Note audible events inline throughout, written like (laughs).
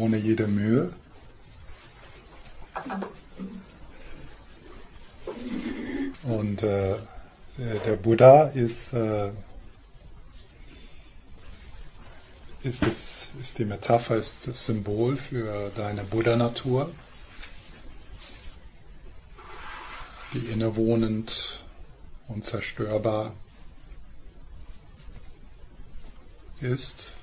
ohne jede Mühe. Und äh, der Buddha ist, äh, ist, das, ist die Metapher, ist das Symbol für deine Buddha-Natur, die innewohnend, unzerstörbar ist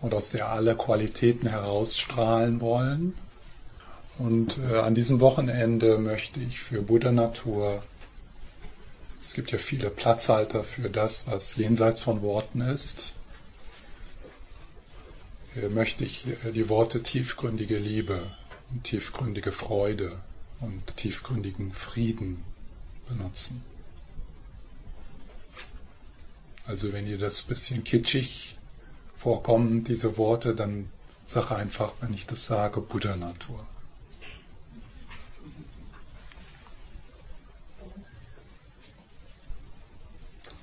und aus der alle Qualitäten herausstrahlen wollen. Und äh, an diesem Wochenende möchte ich für Buddha Natur, es gibt ja viele Platzhalter für das, was jenseits von Worten ist, äh, möchte ich äh, die Worte tiefgründige Liebe und tiefgründige Freude und tiefgründigen Frieden benutzen. Also wenn ihr das bisschen kitschig vorkommen, diese Worte, dann sage einfach, wenn ich das sage, Buddha-Natur.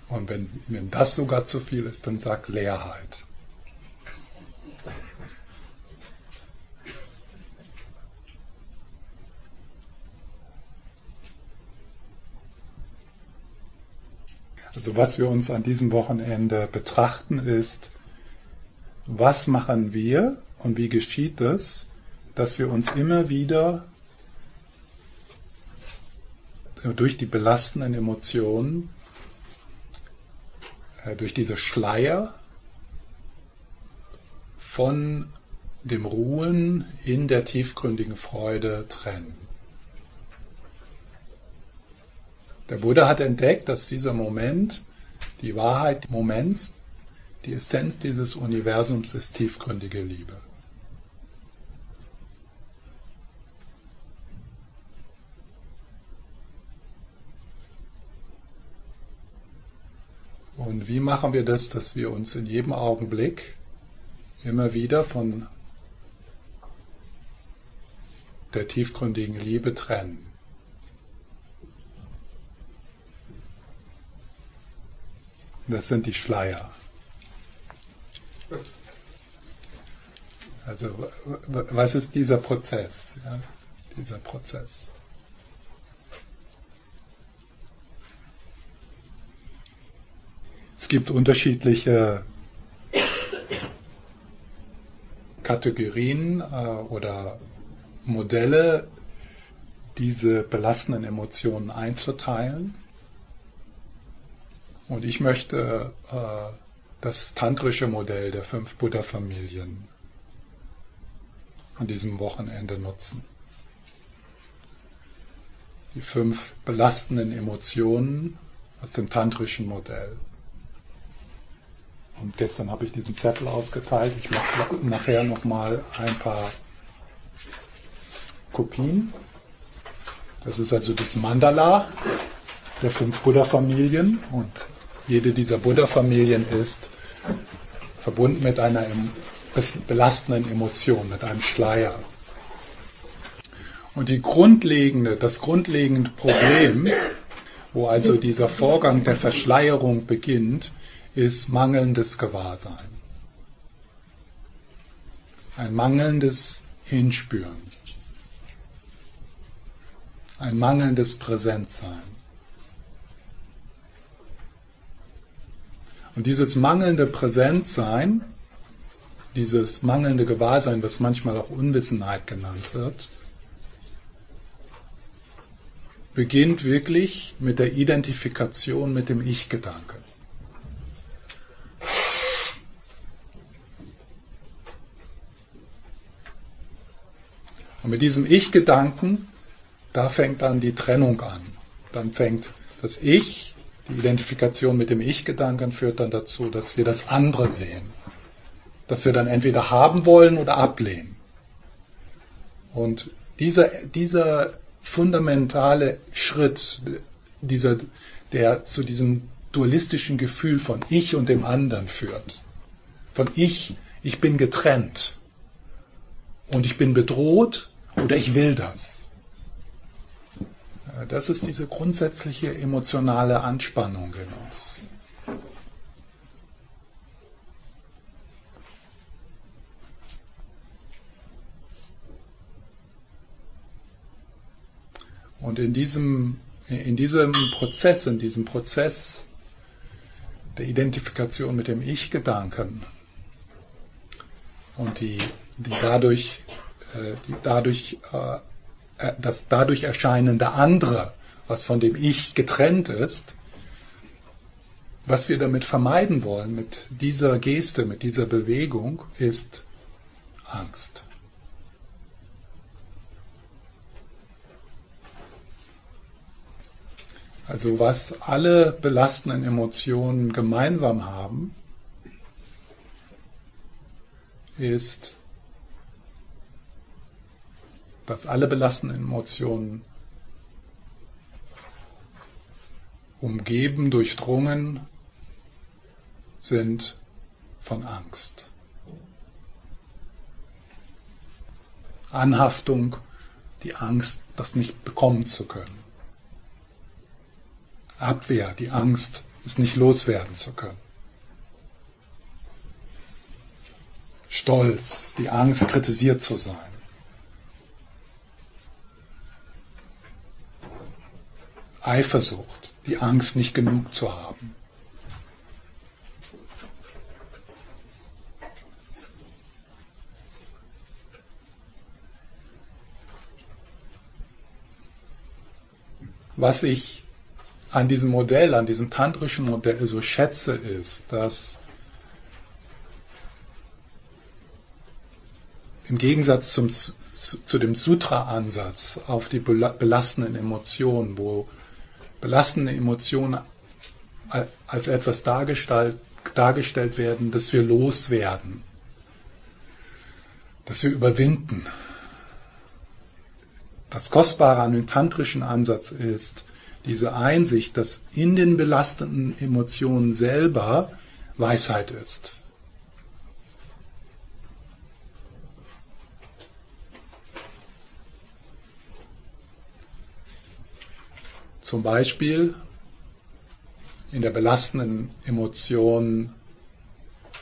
Und wenn, wenn das sogar zu viel ist, dann sag Leerheit. Also was wir uns an diesem Wochenende betrachten ist, was machen wir und wie geschieht es, dass wir uns immer wieder durch die belastenden Emotionen, äh, durch diese Schleier von dem Ruhen in der tiefgründigen Freude trennen. Der Buddha hat entdeckt, dass dieser Moment, die Wahrheit Moments, die Essenz dieses Universums ist tiefgründige Liebe. Und wie machen wir das, dass wir uns in jedem Augenblick immer wieder von der tiefgründigen Liebe trennen? Das sind die Schleier. Also was ist dieser Prozess? Ja, dieser Prozess. Es gibt unterschiedliche Kategorien äh, oder Modelle, diese belastenden Emotionen einzuteilen. Und ich möchte äh, das tantrische Modell der fünf Buddha-Familien an diesem Wochenende nutzen. Die fünf belastenden Emotionen aus dem tantrischen Modell. Und gestern habe ich diesen Zettel ausgeteilt. Ich mache nachher nochmal ein paar Kopien. Das ist also das Mandala der fünf Buddha-Familien und jede dieser Buddha-Familien ist verbunden mit einer belastenden Emotion, mit einem Schleier. Und die grundlegende, das grundlegende Problem, wo also dieser Vorgang der Verschleierung beginnt, ist mangelndes Gewahrsein. Ein mangelndes Hinspüren. Ein mangelndes Präsentsein. Und dieses mangelnde Präsentsein, dieses mangelnde Gewahrsein, was manchmal auch Unwissenheit genannt wird, beginnt wirklich mit der Identifikation mit dem Ich-Gedanken. Und mit diesem Ich-Gedanken, da fängt dann die Trennung an. Dann fängt das Ich die Identifikation mit dem Ich-Gedanken führt dann dazu, dass wir das andere sehen. Dass wir dann entweder haben wollen oder ablehnen. Und dieser, dieser fundamentale Schritt, dieser, der zu diesem dualistischen Gefühl von Ich und dem anderen führt. Von Ich, ich bin getrennt. Und ich bin bedroht oder ich will das. Das ist diese grundsätzliche emotionale Anspannung in uns. Und in diesem, in diesem Prozess, in diesem Prozess der Identifikation mit dem Ich-Gedanken und die, die dadurch, äh, die dadurch äh, das dadurch erscheinende andere, was von dem Ich getrennt ist, was wir damit vermeiden wollen, mit dieser Geste, mit dieser Bewegung, ist Angst. Also was alle belastenden Emotionen gemeinsam haben, ist dass alle belastenden Emotionen umgeben, durchdrungen sind von Angst. Anhaftung, die Angst, das nicht bekommen zu können. Abwehr, die Angst, es nicht loswerden zu können. Stolz, die Angst, kritisiert zu sein. Eifersucht, die Angst, nicht genug zu haben. Was ich an diesem Modell, an diesem tantrischen Modell so schätze, ist, dass im Gegensatz zum, zu dem Sutra-Ansatz auf die belastenden Emotionen, wo belastende Emotionen als etwas dargestellt, dargestellt werden, dass wir loswerden, dass wir überwinden. Das Kostbare an dem tantrischen Ansatz ist diese Einsicht, dass in den belastenden Emotionen selber Weisheit ist. Zum Beispiel in der belastenden Emotion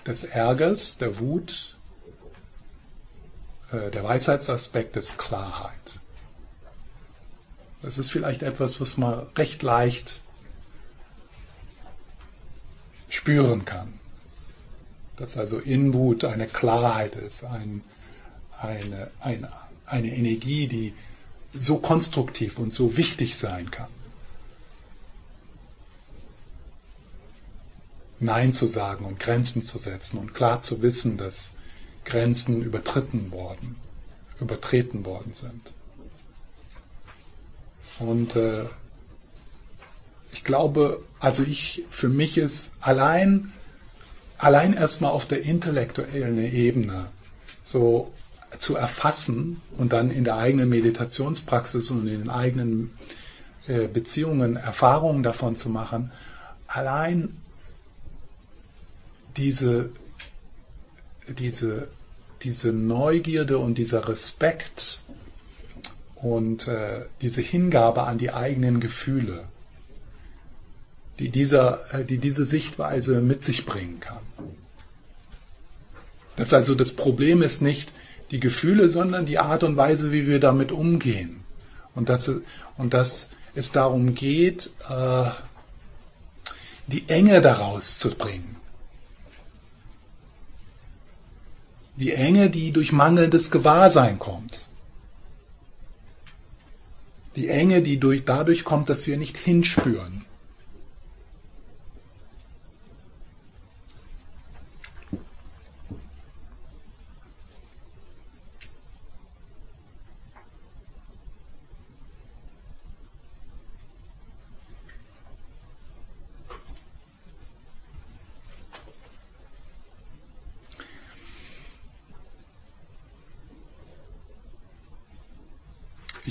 des Ärgers, der Wut, äh, der Weisheitsaspekt ist Klarheit. Das ist vielleicht etwas, was man recht leicht spüren kann. Dass also in Wut eine Klarheit ist, ein, eine, eine, eine Energie, die so konstruktiv und so wichtig sein kann. Nein zu sagen und Grenzen zu setzen und klar zu wissen, dass Grenzen übertreten worden, übertreten worden sind. Und äh, ich glaube, also ich, für mich ist allein, allein erstmal auf der intellektuellen Ebene so zu erfassen und dann in der eigenen Meditationspraxis und in den eigenen äh, Beziehungen Erfahrungen davon zu machen, allein diese, diese, diese Neugierde und dieser Respekt und äh, diese Hingabe an die eigenen Gefühle, die, dieser, äh, die diese Sichtweise mit sich bringen kann. Das also das Problem ist nicht die Gefühle, sondern die Art und Weise, wie wir damit umgehen. Und dass, und dass es darum geht, äh, die Enge daraus zu bringen. Die Enge, die durch mangelndes Gewahrsein kommt. Die Enge, die durch, dadurch kommt, dass wir nicht hinspüren.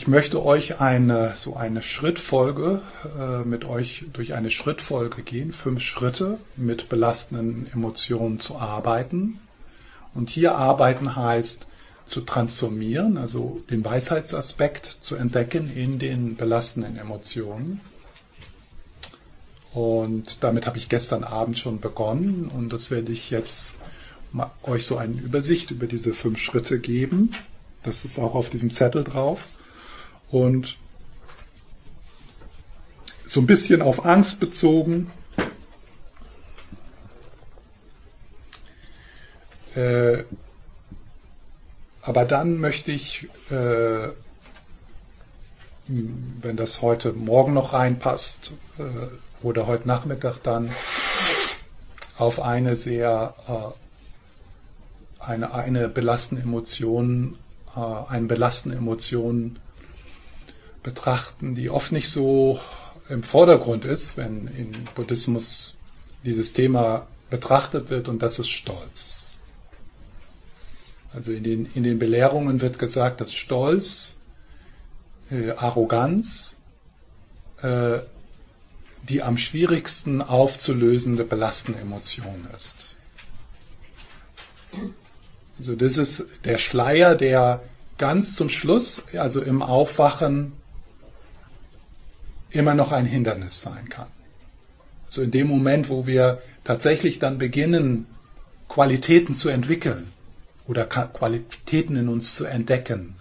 Ich möchte euch eine, so eine Schrittfolge äh, mit euch durch eine Schrittfolge gehen, fünf Schritte mit belastenden Emotionen zu arbeiten. Und hier arbeiten heißt zu transformieren, also den Weisheitsaspekt zu entdecken in den belastenden Emotionen. Und damit habe ich gestern Abend schon begonnen und das werde ich jetzt euch so eine Übersicht über diese fünf Schritte geben. Das ist auch auf diesem Zettel drauf. Und so ein bisschen auf Angst bezogen. Äh, aber dann möchte ich, äh, wenn das heute Morgen noch reinpasst äh, oder heute Nachmittag dann, auf eine sehr äh, eine, eine belastende Emotion, äh, einen belastende Emotion betrachten, die oft nicht so im Vordergrund ist, wenn im Buddhismus dieses Thema betrachtet wird, und das ist Stolz. Also in den, in den Belehrungen wird gesagt, dass Stolz, äh, Arroganz, äh, die am schwierigsten aufzulösende belastende Emotion ist. Also das ist der Schleier, der ganz zum Schluss, also im Aufwachen, immer noch ein Hindernis sein kann. Also in dem Moment, wo wir tatsächlich dann beginnen, Qualitäten zu entwickeln oder Qualitäten in uns zu entdecken,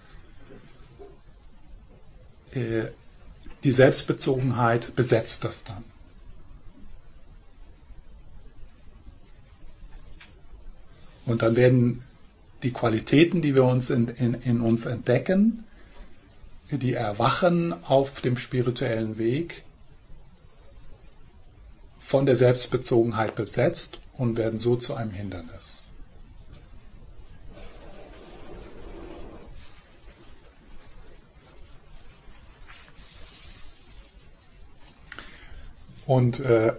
äh, die Selbstbezogenheit besetzt das dann. Und dann werden die Qualitäten, die wir uns in, in, in uns entdecken, die erwachen auf dem spirituellen Weg, von der Selbstbezogenheit besetzt und werden so zu einem Hindernis. Und äh,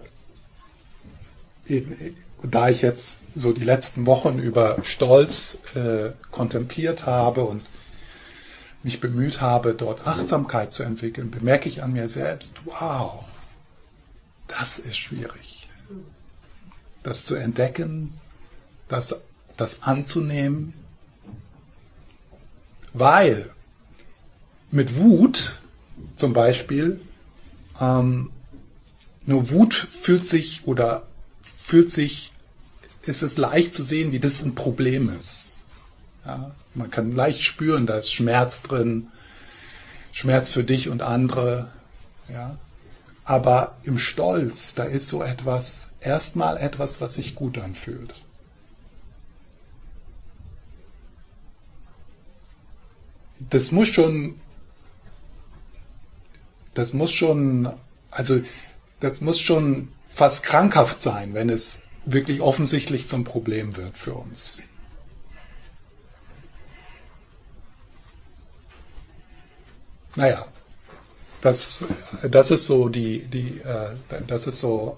da ich jetzt so die letzten Wochen über Stolz äh, kontempliert habe und mich bemüht habe, dort Achtsamkeit zu entwickeln, bemerke ich an mir selbst, wow, das ist schwierig. Das zu entdecken, das, das anzunehmen, weil mit Wut zum Beispiel ähm, nur Wut fühlt sich oder fühlt sich, ist es leicht zu sehen, wie das ein Problem ist. Ja, man kann leicht spüren, da ist Schmerz drin, Schmerz für dich und andere. Ja. Aber im Stolz, da ist so etwas, erstmal etwas, was sich gut anfühlt. Das muss schon, das muss schon, also das muss schon fast krankhaft sein, wenn es wirklich offensichtlich zum Problem wird für uns. Naja, das, das ist so die, die äh, das ist so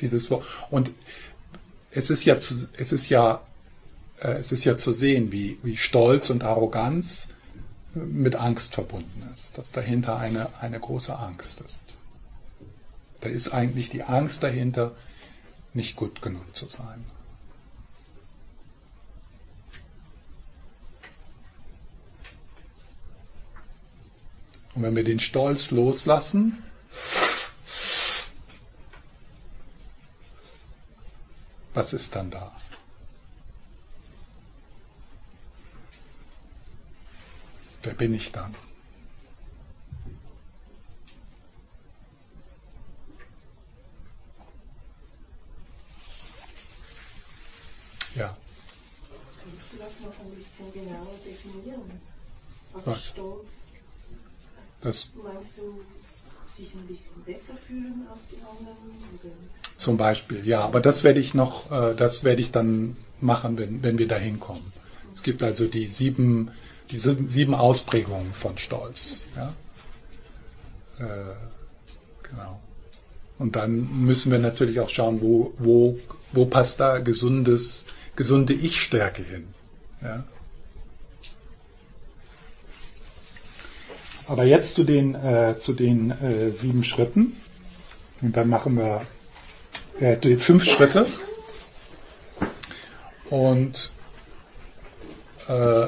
dieses Wort. Und es ist ja zu, es ist ja, äh, es ist ja zu sehen, wie, wie Stolz und Arroganz mit Angst verbunden ist, dass dahinter eine, eine große Angst ist. Da ist eigentlich die Angst dahinter, nicht gut genug zu sein. Und wenn wir den Stolz loslassen, was ist dann da? Wer bin ich dann? Ja. Kannst du das noch ein bisschen genauer definieren? Was, Was? ist Stolz? Das Meinst du, sich ein bisschen besser fühlen als die anderen? Oder? zum Beispiel, ja, aber das werde ich noch, äh, das werde ich dann machen, wenn, wenn wir da hinkommen. Es gibt also die sieben, die sieben Ausprägungen von Stolz. Ja? Äh, genau. Und dann müssen wir natürlich auch schauen, wo, wo, wo passt da gesundes, gesunde Ich-Stärke hin. Ja? Aber jetzt zu den, äh, zu den äh, sieben Schritten. Und dann machen wir äh, die fünf Schritte. Und äh,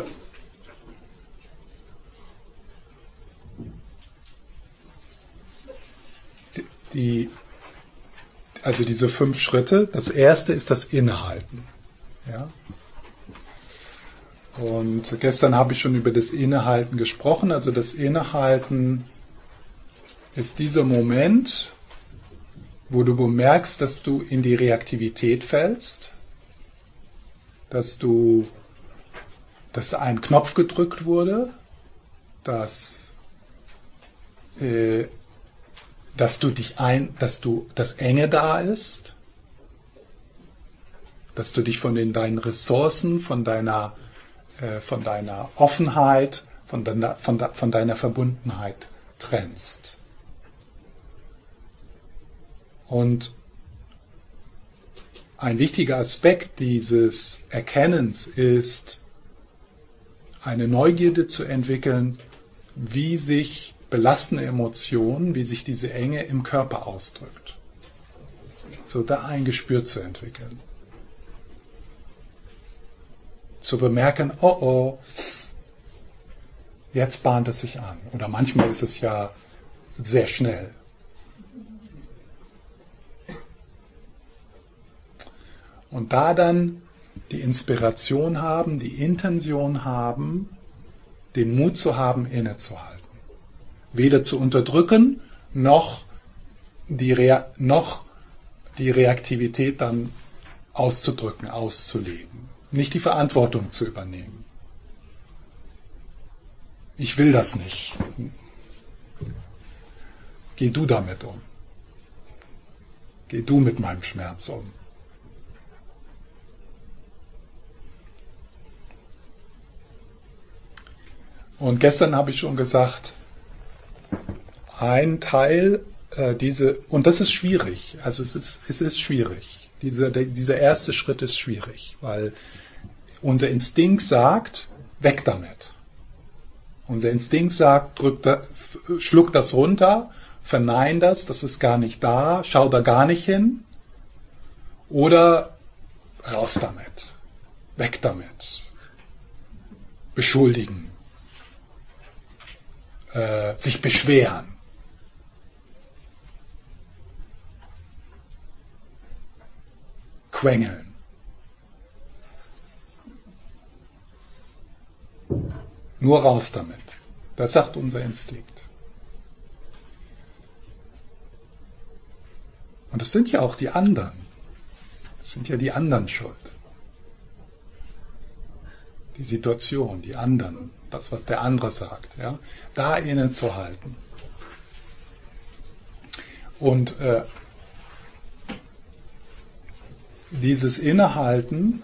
die, also diese fünf Schritte. Das erste ist das Innehalten. Ja? Und gestern habe ich schon über das Innehalten gesprochen. Also das Innehalten ist dieser Moment, wo du bemerkst, dass du in die Reaktivität fällst, dass du, dass ein Knopf gedrückt wurde, dass, äh, dass du dich ein, dass du, dass Enge da ist, dass du dich von den, deinen Ressourcen, von deiner, von deiner Offenheit, von deiner, von, de, von deiner Verbundenheit trennst. Und ein wichtiger Aspekt dieses Erkennens ist, eine Neugierde zu entwickeln, wie sich belastende Emotionen, wie sich diese Enge im Körper ausdrückt. So da ein Gespür zu entwickeln. Zu bemerken, oh oh, jetzt bahnt es sich an. Oder manchmal ist es ja sehr schnell. Und da dann die Inspiration haben, die Intention haben, den Mut zu haben, innezuhalten. Weder zu unterdrücken, noch die, Rea noch die Reaktivität dann auszudrücken, auszuleben. Nicht die Verantwortung zu übernehmen. Ich will das nicht. Geh du damit um. Geh du mit meinem Schmerz um. Und gestern habe ich schon gesagt, ein Teil äh, diese, und das ist schwierig, also es ist, es ist schwierig. Dieser, dieser erste Schritt ist schwierig, weil unser Instinkt sagt, weg damit. Unser Instinkt sagt, drück da, schluck das runter, vernein das, das ist gar nicht da, schau da gar nicht hin. Oder raus damit, weg damit, beschuldigen, äh, sich beschweren. Quengeln. Nur raus damit. Das sagt unser Instinkt. Und es sind ja auch die anderen. Es sind ja die anderen schuld. Die Situation, die anderen, das, was der andere sagt. Ja? Da innezuhalten. Und äh, dieses Innehalten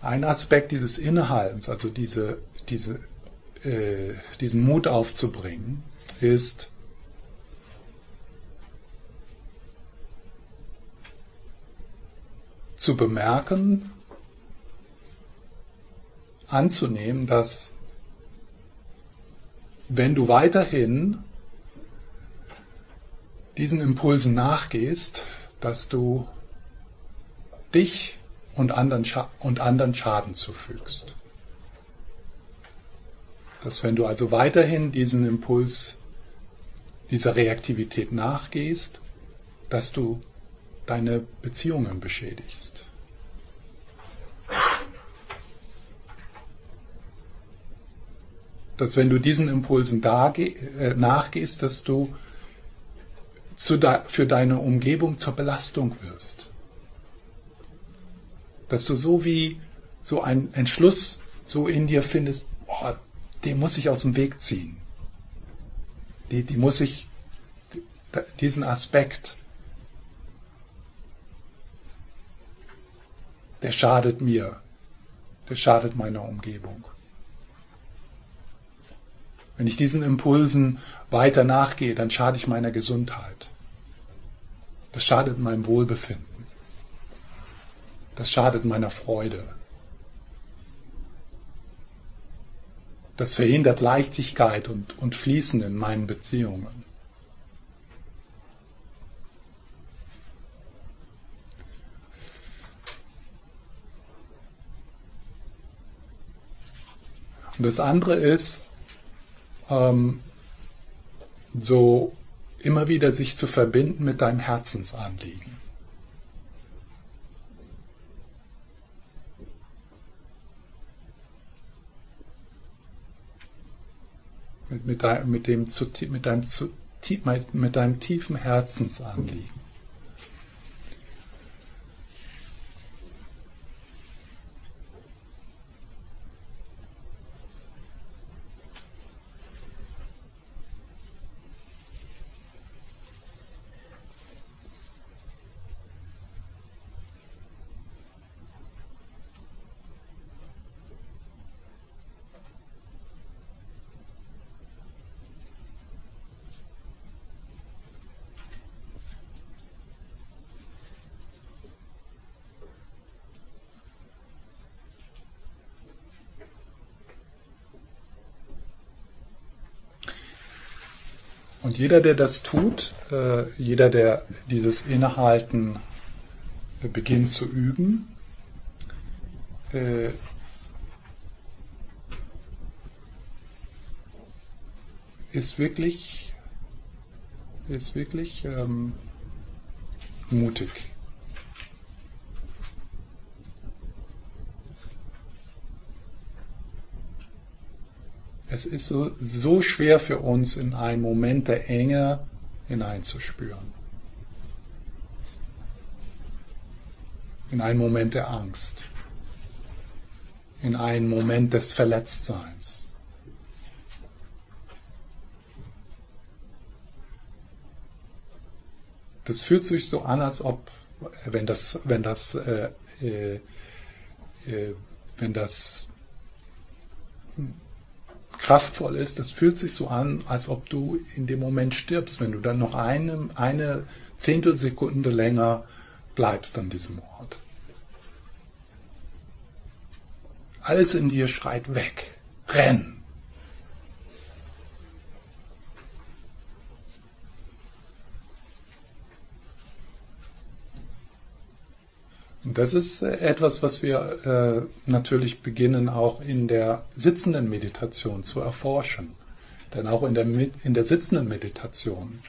ein Aspekt dieses Innehaltens, also diese, diese, äh, diesen Mut aufzubringen, ist, zu bemerken, anzunehmen, dass wenn du weiterhin diesen Impulsen nachgehst, dass du dich und anderen, und anderen Schaden zufügst. Dass wenn du also weiterhin diesen Impuls, dieser Reaktivität nachgehst, dass du deine Beziehungen beschädigst. Dass wenn du diesen Impulsen äh, nachgehst, dass du für deine Umgebung zur Belastung wirst dass du so wie so einen Entschluss so in dir findest, boah, den muss ich aus dem Weg ziehen. Die, die muss ich, diesen Aspekt, der schadet mir, der schadet meiner Umgebung. Wenn ich diesen Impulsen weiter nachgehe, dann schade ich meiner Gesundheit. Das schadet meinem Wohlbefinden. Das schadet meiner Freude. Das verhindert Leichtigkeit und, und Fließen in meinen Beziehungen. Und das andere ist, ähm, so immer wieder sich zu verbinden mit deinem Herzensanliegen. mit, mit, dein, mit, dem, mit, deinem, mit deinem tiefen Herzensanliegen. Jeder, der das tut, äh, jeder, der dieses Innehalten äh, beginnt zu üben, äh, ist wirklich, ist wirklich ähm, mutig. Es ist so, so schwer für uns, in einen Moment der Enge hineinzuspüren. In einen Moment der Angst. In einen Moment des Verletztseins. Das fühlt sich so an, als ob, wenn das, wenn das, äh, äh, äh, wenn das kraftvoll ist, das fühlt sich so an, als ob du in dem Moment stirbst, wenn du dann noch eine, eine Zehntelsekunde länger bleibst an diesem Ort. Alles in dir schreit weg, renn. Das ist äh, etwas, was wir äh, natürlich beginnen auch in der sitzenden Meditation zu erforschen. Denn auch in der, in der sitzenden Meditation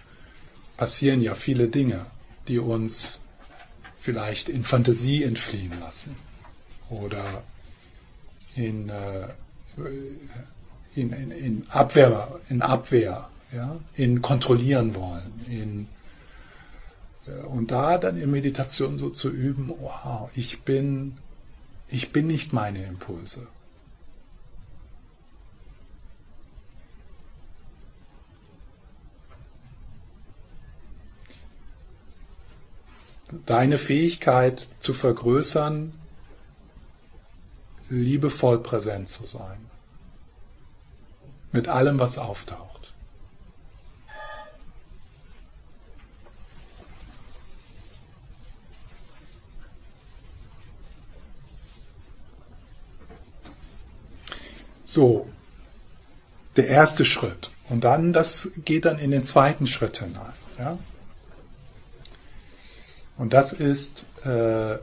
passieren ja viele Dinge, die uns vielleicht in Fantasie entfliehen lassen oder in, äh, in, in, in, Abwehr, in Abwehr, ja, in kontrollieren wollen, in und da dann in Meditation so zu üben, wow, ich bin, ich bin nicht meine Impulse. Deine Fähigkeit zu vergrößern, liebevoll präsent zu sein. Mit allem, was auftaucht. So, der erste Schritt. Und dann, das geht dann in den zweiten Schritt hinein. Ja? Und das ist äh,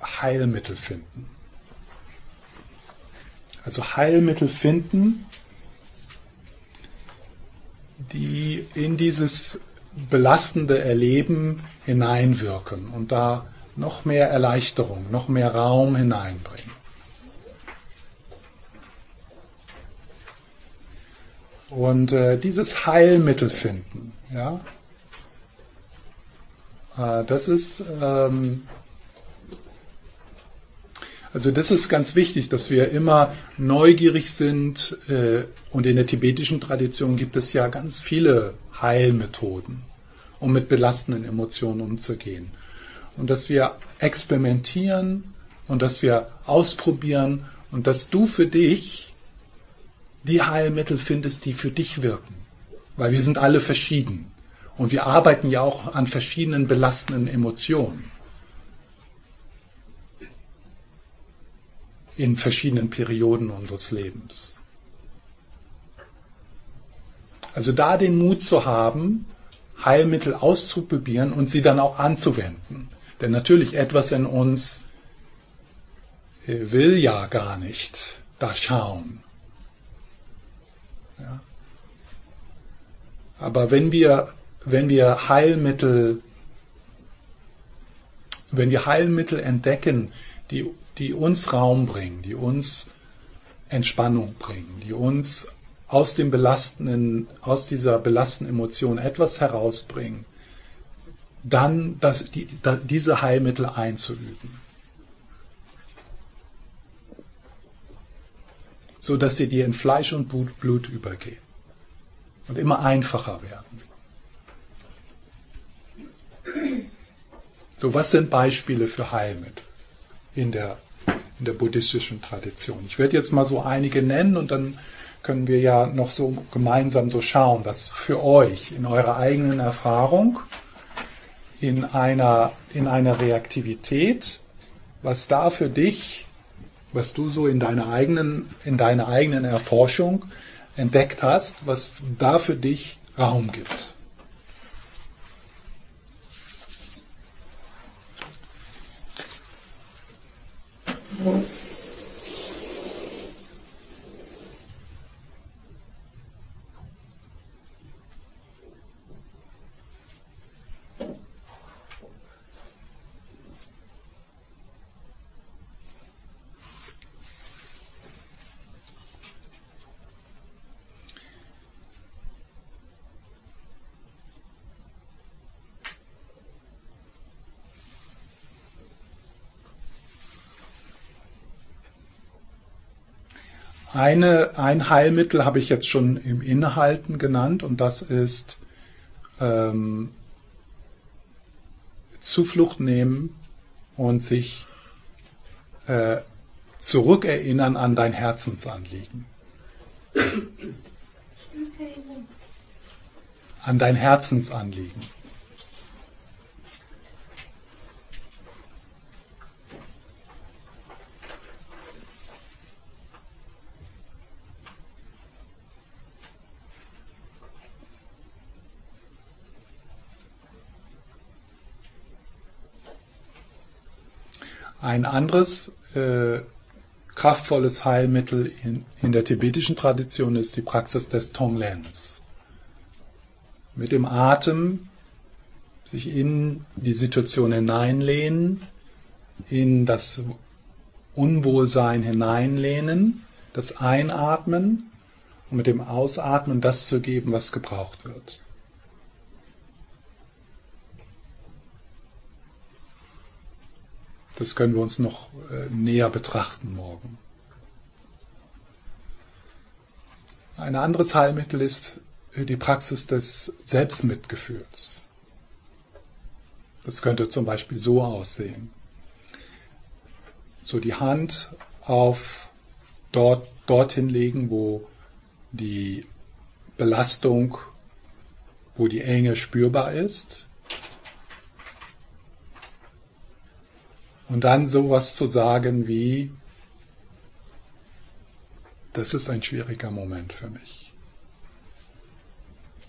Heilmittel finden. Also Heilmittel finden, die in dieses belastende Erleben hineinwirken und da noch mehr Erleichterung, noch mehr Raum hineinbringen. Und äh, dieses Heilmittel finden, ja, äh, das ist, ähm, also das ist ganz wichtig, dass wir immer neugierig sind. Äh, und in der tibetischen Tradition gibt es ja ganz viele Heilmethoden, um mit belastenden Emotionen umzugehen. Und dass wir experimentieren und dass wir ausprobieren und dass du für dich die Heilmittel findest, die für dich wirken. Weil wir sind alle verschieden. Und wir arbeiten ja auch an verschiedenen belastenden Emotionen. In verschiedenen Perioden unseres Lebens. Also da den Mut zu haben, Heilmittel auszuprobieren und sie dann auch anzuwenden. Denn natürlich etwas in uns äh, will ja gar nicht da schauen. Aber wenn wir, wenn wir Heilmittel, wenn wir Heilmittel entdecken, die, die uns Raum bringen, die uns Entspannung bringen, die uns aus dem belastenden, aus dieser belastenden Emotion etwas herausbringen, dann das, die, da, diese Heilmittel einzuüben. So dass sie dir in Fleisch und Blut übergehen und immer einfacher werden. So, was sind Beispiele für Heilmittel in der, in der buddhistischen Tradition? Ich werde jetzt mal so einige nennen und dann können wir ja noch so gemeinsam so schauen, was für euch in eurer eigenen Erfahrung, in einer, in einer Reaktivität, was da für dich, was du so in deiner eigenen, in deiner eigenen Erforschung entdeckt hast, was da für dich Raum gibt. Eine, ein Heilmittel habe ich jetzt schon im Inhalten genannt und das ist ähm, Zuflucht nehmen und sich äh, zurückerinnern an dein Herzensanliegen. An dein Herzensanliegen. Ein anderes äh, kraftvolles Heilmittel in, in der tibetischen Tradition ist die Praxis des Tonglens. Mit dem Atem sich in die Situation hineinlehnen, in das Unwohlsein hineinlehnen, das Einatmen und mit dem Ausatmen das zu geben, was gebraucht wird. Das können wir uns noch äh, näher betrachten morgen. Ein anderes Heilmittel ist die Praxis des Selbstmitgefühls. Das könnte zum Beispiel so aussehen. So die Hand auf dort, dorthin legen, wo die Belastung, wo die Enge spürbar ist Und dann sowas zu sagen wie, das ist ein schwieriger Moment für mich.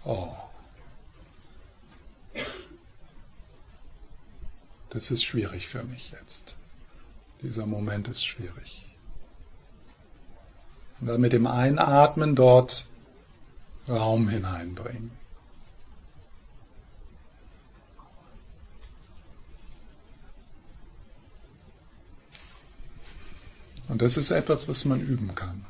Oh. Das ist schwierig für mich jetzt. Dieser Moment ist schwierig. Und dann mit dem Einatmen dort Raum hineinbringen. Und das ist etwas, was man üben kann.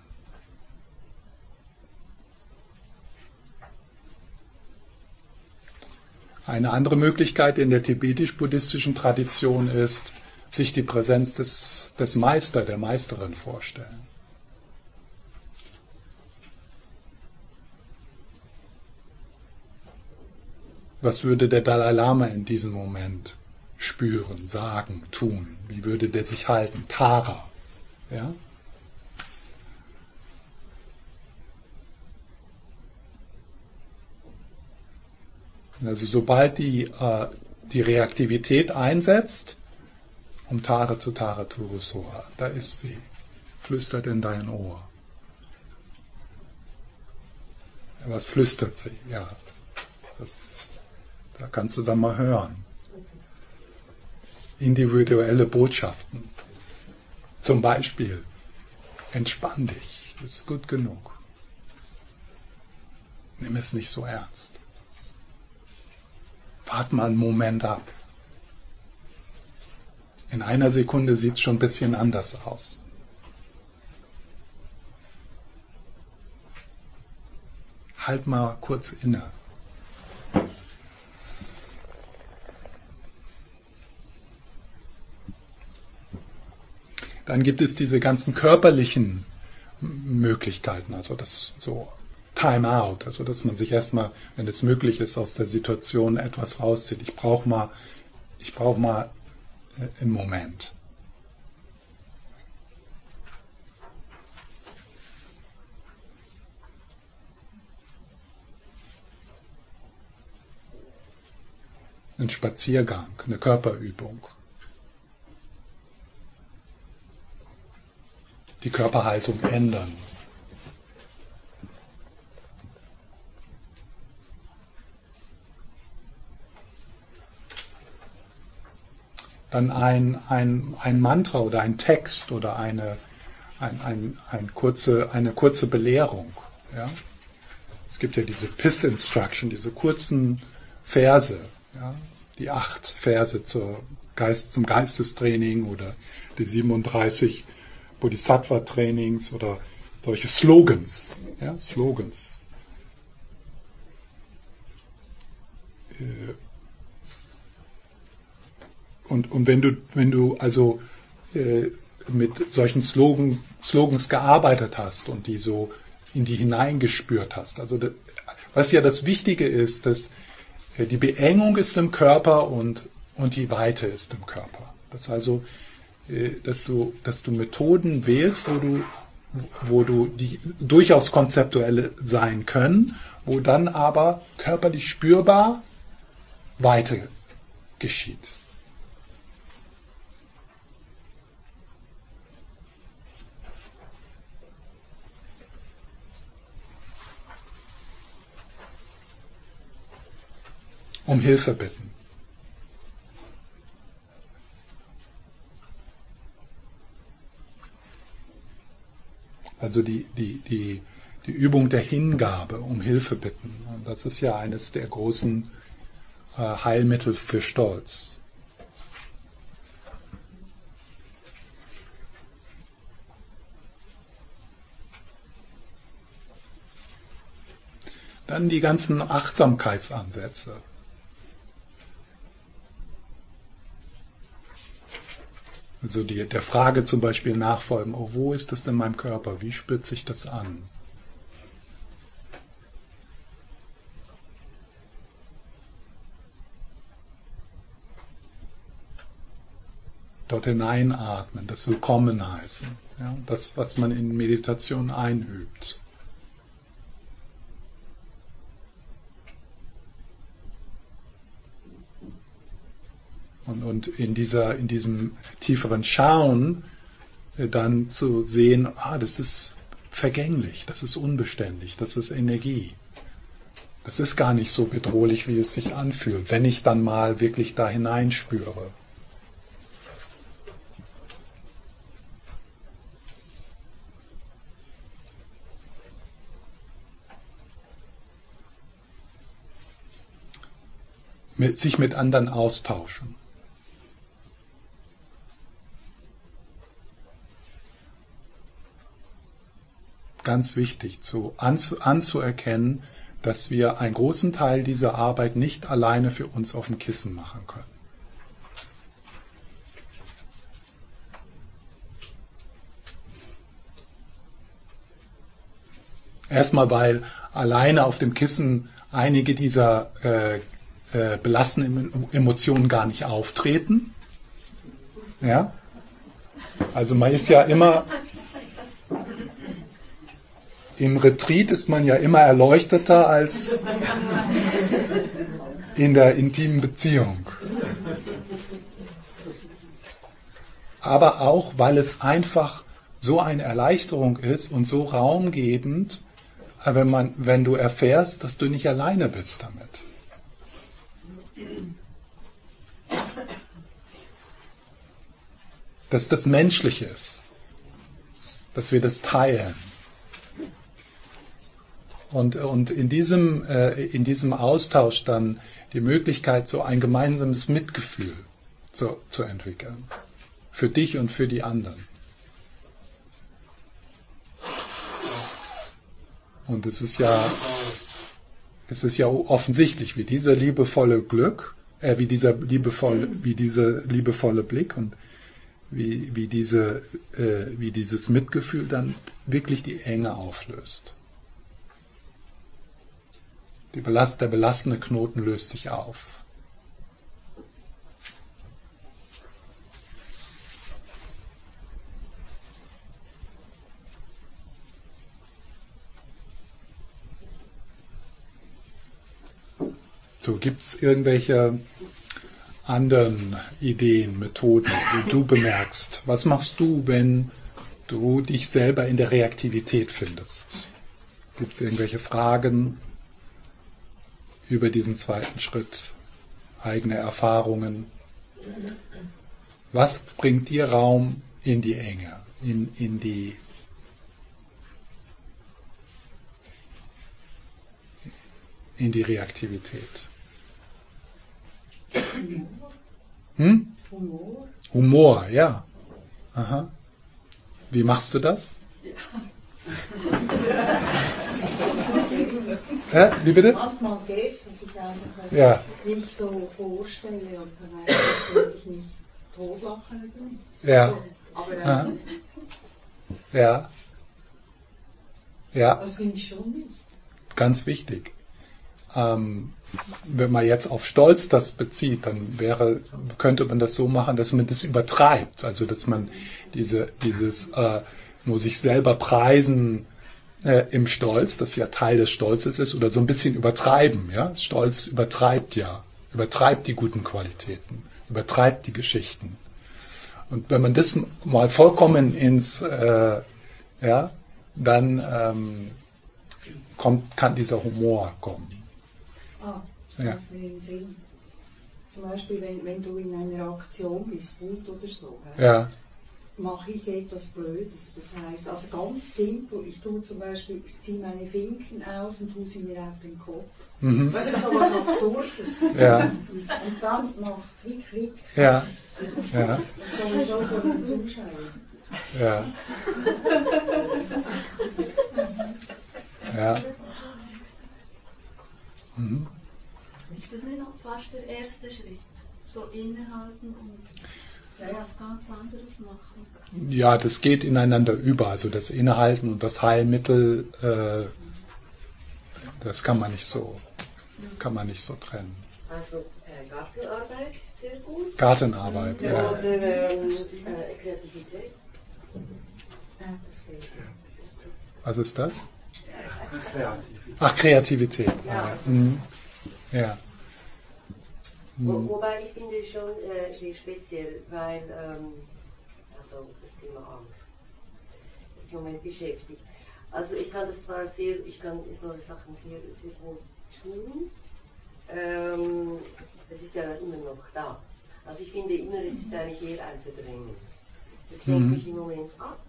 Eine andere Möglichkeit in der tibetisch-buddhistischen Tradition ist, sich die Präsenz des, des Meister, der Meisterin vorstellen. Was würde der Dalai Lama in diesem Moment spüren, sagen, tun? Wie würde der sich halten? Tara. Ja? Also sobald die, äh, die Reaktivität einsetzt, um Tare zu Tare Turusoa, da ist sie, flüstert in dein Ohr. Was flüstert sie? Ja, das, da kannst du dann mal hören. Individuelle Botschaften. Zum Beispiel, entspann dich, ist gut genug. Nimm es nicht so ernst. Wart mal einen Moment ab. In einer Sekunde sieht es schon ein bisschen anders aus. halt mal kurz inne. Dann gibt es diese ganzen körperlichen Möglichkeiten, also das so Time out, also dass man sich erstmal, wenn es möglich ist, aus der Situation etwas rauszieht. Ich brauche mal, ich brauche mal äh, im Moment. Ein Spaziergang, eine Körperübung. Die Körperhaltung ändern. dann ein, ein, ein Mantra oder ein Text oder eine, ein, ein, ein kurze, eine kurze Belehrung. Ja? Es gibt ja diese Pith Instruction, diese kurzen Verse, ja? die acht Verse zur Geist, zum Geistestraining oder die 37 Bodhisattva-Trainings oder solche Slogans. Ja? Slogans. Äh, und, und wenn du, wenn du also äh, mit solchen Slogan, Slogans gearbeitet hast und die so in die hineingespürt hast, also das, was ja das Wichtige ist, dass äh, die Beengung ist im Körper und, und die Weite ist im Körper. Das also, dass du, dass du Methoden wählst, wo du, wo du die durchaus konzeptuelle sein können, wo dann aber körperlich spürbar Weite geschieht. um Hilfe bitten. Also die, die, die, die Übung der Hingabe, um Hilfe bitten. Und das ist ja eines der großen äh, Heilmittel für Stolz. Dann die ganzen Achtsamkeitsansätze. Also die, der Frage zum Beispiel nachfolgen, oh, wo ist das in meinem Körper? Wie spürt sich das an? Dort hineinatmen, das Willkommen heißen, ja, das, was man in Meditation einübt. Und, und in, dieser, in diesem tieferen Schauen äh, dann zu sehen, ah, das ist vergänglich, das ist unbeständig, das ist Energie. Das ist gar nicht so bedrohlich, wie es sich anfühlt, wenn ich dann mal wirklich da hineinspüre. Mit, sich mit anderen austauschen. Ganz wichtig, zu, anzu, anzuerkennen, dass wir einen großen Teil dieser Arbeit nicht alleine für uns auf dem Kissen machen können. Erstmal, weil alleine auf dem Kissen einige dieser äh, äh, belastenden Emotionen gar nicht auftreten. Ja? Also man ist ja immer im Retreat ist man ja immer erleuchteter als in der intimen Beziehung. Aber auch, weil es einfach so eine Erleichterung ist und so raumgebend, wenn, man, wenn du erfährst, dass du nicht alleine bist damit. Dass das menschlich ist, dass wir das teilen. Und, und in, diesem, äh, in diesem Austausch dann die Möglichkeit, so ein gemeinsames Mitgefühl zu, zu entwickeln. Für dich und für die anderen. Und es ist ja es ist ja offensichtlich, wie dieser liebevolle Glück, äh, wie dieser liebevolle, wie dieser liebevolle Blick und wie, wie, diese, äh, wie dieses Mitgefühl dann wirklich die Enge auflöst. Belast, der belastende Knoten löst sich auf. So, gibt es irgendwelche anderen Ideen, Methoden, die du bemerkst? Was machst du, wenn du dich selber in der Reaktivität findest? Gibt es irgendwelche Fragen über diesen zweiten Schritt? Eigene Erfahrungen? Was bringt dir Raum in die Enge, in, in die in die Reaktivität? Hm? Humor. Humor, ja. Aha. Wie machst du das? Ja. (laughs) Wie bitte? Manchmal geht es, dass ich einfach ja. nicht so vorstelle und dann würde ich mich totlachen über mich. Ja. Aber ähm, Ja. Ja, das finde ich schon nicht. ganz wichtig. Ähm, wenn man jetzt auf Stolz das bezieht, dann wäre, könnte man das so machen, dass man das übertreibt. Also dass man diese, dieses äh, nur sich selber preisen äh, im Stolz, das ja Teil des Stolzes ist, oder so ein bisschen übertreiben. Ja? Stolz übertreibt ja, übertreibt die guten Qualitäten, übertreibt die Geschichten. Und wenn man das mal vollkommen ins, äh, ja, dann ähm, kommt, kann dieser Humor kommen. Ah, das Ja. mir in den Sinn. Zum Beispiel, wenn, wenn du in einer Aktion bist, Wut oder so, Ja, mache ich etwas Blödes. Das heißt, also ganz simpel, ich tue zum Beispiel, ich ziehe meine Finken aus und tue sie mir auf den Kopf. mhm. Das ist so was Absurdes. ja, Und dann macht es wie Klick. ja, ja, Und sowieso von den Zuschauern. ja. Ja. Mhm. Ist das nicht noch fast der erste Schritt? So innehalten und was ganz anderes machen? Ja, das geht ineinander über. Also das Innehalten und das Heilmittel, äh, das kann man nicht so, kann man nicht so trennen. Also äh, Gartenarbeit ist sehr gut. Gartenarbeit, ja. Oder ähm, äh, Kreativität. Ja. Was ist das? Ach, Kreativität. Ja. Mhm. ja. Wo, wobei ich finde schon äh, sehr speziell, weil ähm, also das Thema Angst das im Moment beschäftigt. Also ich kann das zwar sehr, ich kann solche Sachen sehr, sehr gut tun. Ähm, es ist ja immer noch da. Also ich finde immer, es ist eigentlich eher ein Verdrängen. Das lenkt Mhm. mich im Moment ab.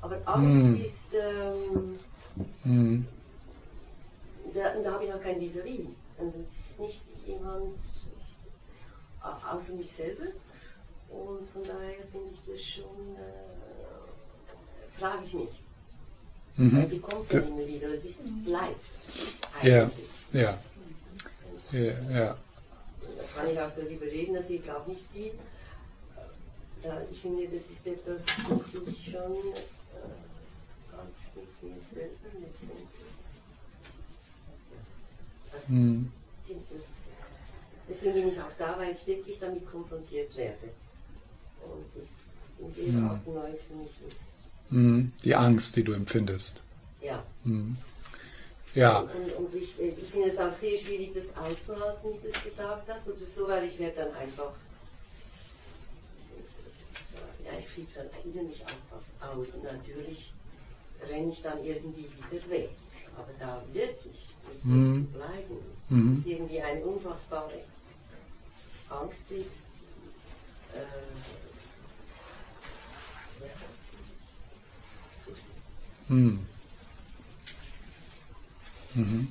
Aber Angst Mhm. ist, ähm, Mhm. da, da habe ich noch kein Vis-à-vis. Und es ist nicht jemand au- außer mich selber. Und von daher finde ich das schon, äh, frage ich mich. Äh, Mhm. Wie kommt der immer wieder? Wie bleibt Ja, eigentlich? ja, ja, ja. Da kann ich auch darüber reden, dass ich glaube nicht viel. Da, ich finde, das ist etwas, das ich schon äh, ganz mit mir selber letztendlich. Also, Mhm. ich finde das, deswegen bin ich auch da, weil ich wirklich damit konfrontiert werde. Und das in jeder Mhm. Art neu für mich ist. Mhm. Die Angst, die du empfindest. Ja. Mhm. Ja, Und, und ich, äh, ich finde es auch sehr schwierig, das auszuhalten, wie du es gesagt hast, oder so, weil ich werde dann einfach, ja, ich fliege dann innerlich auch fast aus und natürlich renne ich dann irgendwie wieder weg. Aber da wirklich Mhm. zu bleiben, Mhm. ist irgendwie eine unfassbare Angst ist. Äh, ja. Mhm. Mhm.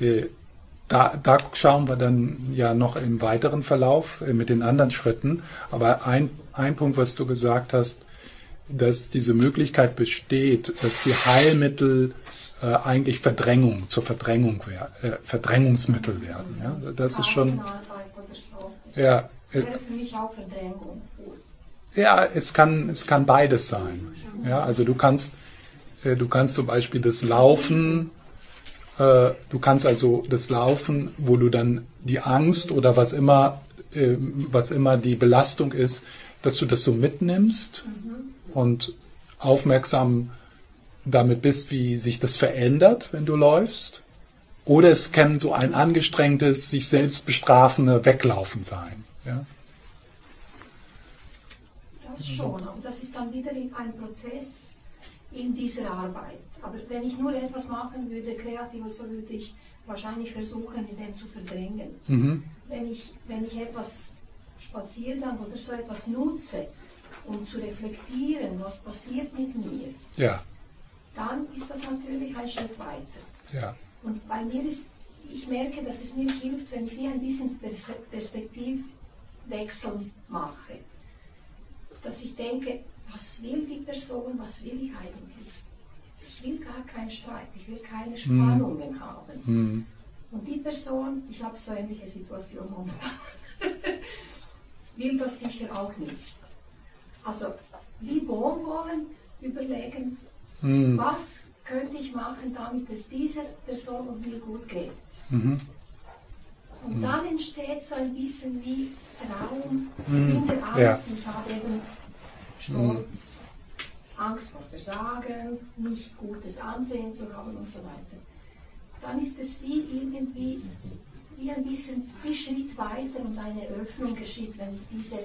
Äh, Da, da schauen wir dann ja noch im weiteren Verlauf äh, mit den anderen Schritten. Aber ein, ein Punkt, was du gesagt hast, dass diese Möglichkeit besteht, dass die Heilmittel äh, eigentlich Verdrängung, zur Verdrängung, äh, Verdrängungsmittel werden. Ja? Das ist schon. Ja, mich auch Verdrängung. Ja, es kann, es kann beides sein. Ja, also du kannst, äh, du kannst zum Beispiel das Laufen, äh, du kannst also das Laufen, wo du dann die Angst oder was immer, äh, was immer die Belastung ist, dass du das so mitnimmst mhm. und aufmerksam damit bist, wie sich das verändert, wenn du läufst. Oder es kann so ein angestrengtes, sich selbst bestrafende Weglaufen sein. Ja? Das schon, aber das ist dann wieder ein Prozess in dieser Arbeit. Aber wenn ich nur etwas machen würde, kreativ, so würde ich wahrscheinlich versuchen, in dem zu verdrängen. Mhm. Wenn, ich, wenn ich etwas Spaziergang oder so etwas nutze, um zu reflektieren, was passiert mit mir, ja. Dann ist das natürlich ein Schritt weiter. Ja. Und bei mir ist, ich merke, dass es mir hilft, wenn ich wie ein bisschen Perspektivwechsel mache. Dass ich denke, was will die Person, was will ich eigentlich? Ich will gar keinen Streit, ich will keine hm. Spannungen mhm. haben. Mhm. Und die Person, ich habe so ähnliche Situation momentan, (laughs) will das sicher auch nicht. Also wie wohlwollend überlegen, mhm. was könnte ich machen, damit es dieser Person und mir gut geht. Mhm. Und mhm. dann entsteht so ein bisschen wie Raum mhm. in der Angst. Ja. Ich habe eben Stolz, Angst vor Versagen, nicht gutes Ansehen zu haben und so weiter. Dann ist es wie irgendwie wie ein bisschen wie Schritt weiter und eine Öffnung geschieht, wenn ich diese